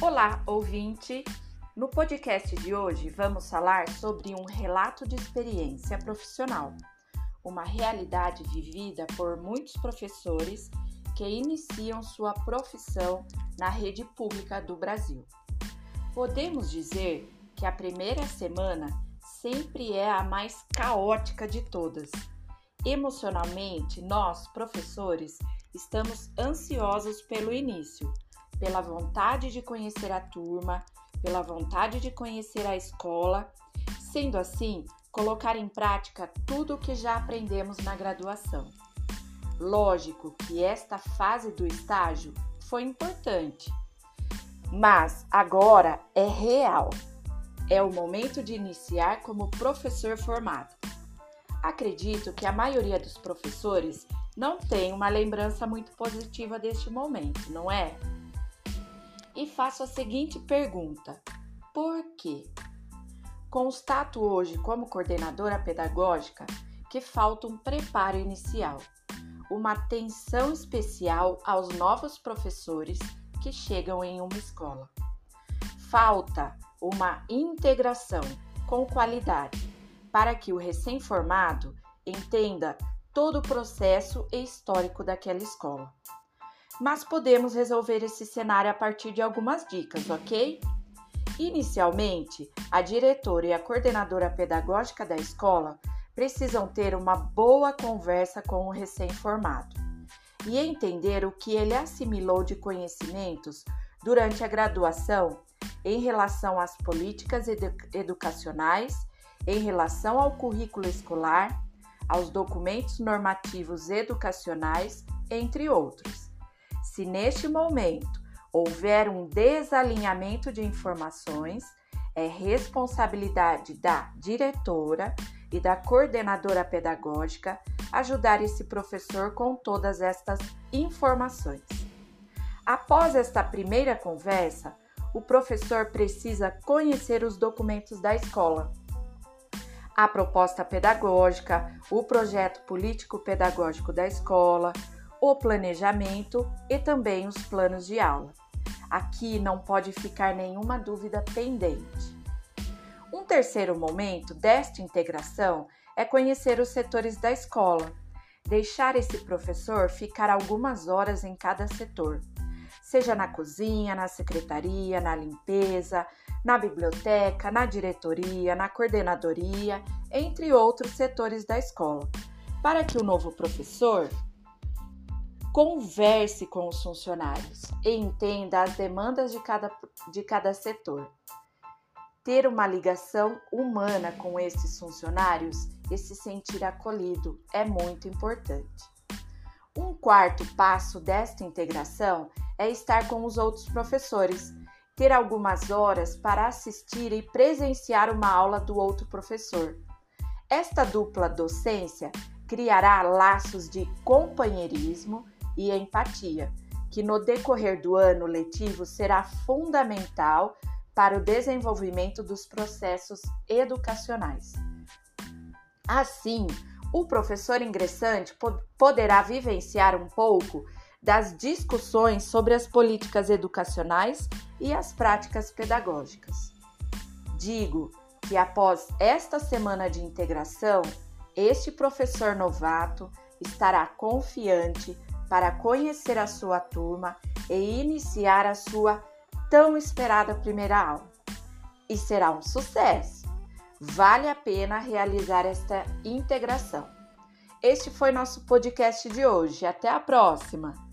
Olá, ouvinte! No podcast de hoje vamos falar sobre um relato de experiência profissional, uma realidade vivida por muitos professores que iniciam sua profissão na rede pública do Brasil. Podemos dizer que a primeira semana sempre é a mais caótica de todas. Emocionalmente, nós, professores, estamos ansiosos pelo início pela vontade de conhecer a turma, pela vontade de conhecer a escola, sendo assim, colocar em prática tudo o que já aprendemos na graduação. Lógico que esta fase do estágio foi importante, mas agora é real. É o momento de iniciar como professor formado. Acredito que a maioria dos professores não tem uma lembrança muito positiva deste momento, não é? E faço a seguinte pergunta: por quê? Constato hoje, como coordenadora pedagógica, que falta um preparo inicial, uma atenção especial aos novos professores que chegam em uma escola. Falta uma integração com qualidade para que o recém-formado entenda todo o processo e histórico daquela escola mas podemos resolver esse cenário a partir de algumas dicas, ok? Inicialmente, a diretora e a coordenadora pedagógica da escola precisam ter uma boa conversa com o recém-formado e entender o que ele assimilou de conhecimentos durante a graduação em relação às políticas edu educacionais, em relação ao currículo escolar, aos documentos normativos educacionais, entre outros. Se neste momento houver um desalinhamento de informações, é responsabilidade da diretora e da coordenadora pedagógica ajudar esse professor com todas estas informações. Após esta primeira conversa, o professor precisa conhecer os documentos da escola, a proposta pedagógica, o projeto político-pedagógico da escola, o planejamento e também os planos de aula. Aqui não pode ficar nenhuma dúvida pendente. Um terceiro momento desta integração é conhecer os setores da escola, deixar esse professor ficar algumas horas em cada setor, seja na cozinha, na secretaria, na limpeza, na biblioteca, na diretoria, na coordenadoria, entre outros setores da escola, para que o novo professor Converse com os funcionários e entenda as demandas de cada, de cada setor. Ter uma ligação humana com esses funcionários e se sentir acolhido é muito importante. Um quarto passo desta integração é estar com os outros professores, ter algumas horas para assistir e presenciar uma aula do outro professor. Esta dupla docência criará laços de companheirismo e empatia, que no decorrer do ano letivo será fundamental para o desenvolvimento dos processos educacionais. Assim, o professor ingressante poderá vivenciar um pouco das discussões sobre as políticas educacionais e as práticas pedagógicas. Digo que após esta semana de integração, este professor novato estará confiante para conhecer a sua turma e iniciar a sua tão esperada primeira aula. E será um sucesso! Vale a pena realizar esta integração. Este foi nosso podcast de hoje. Até a próxima!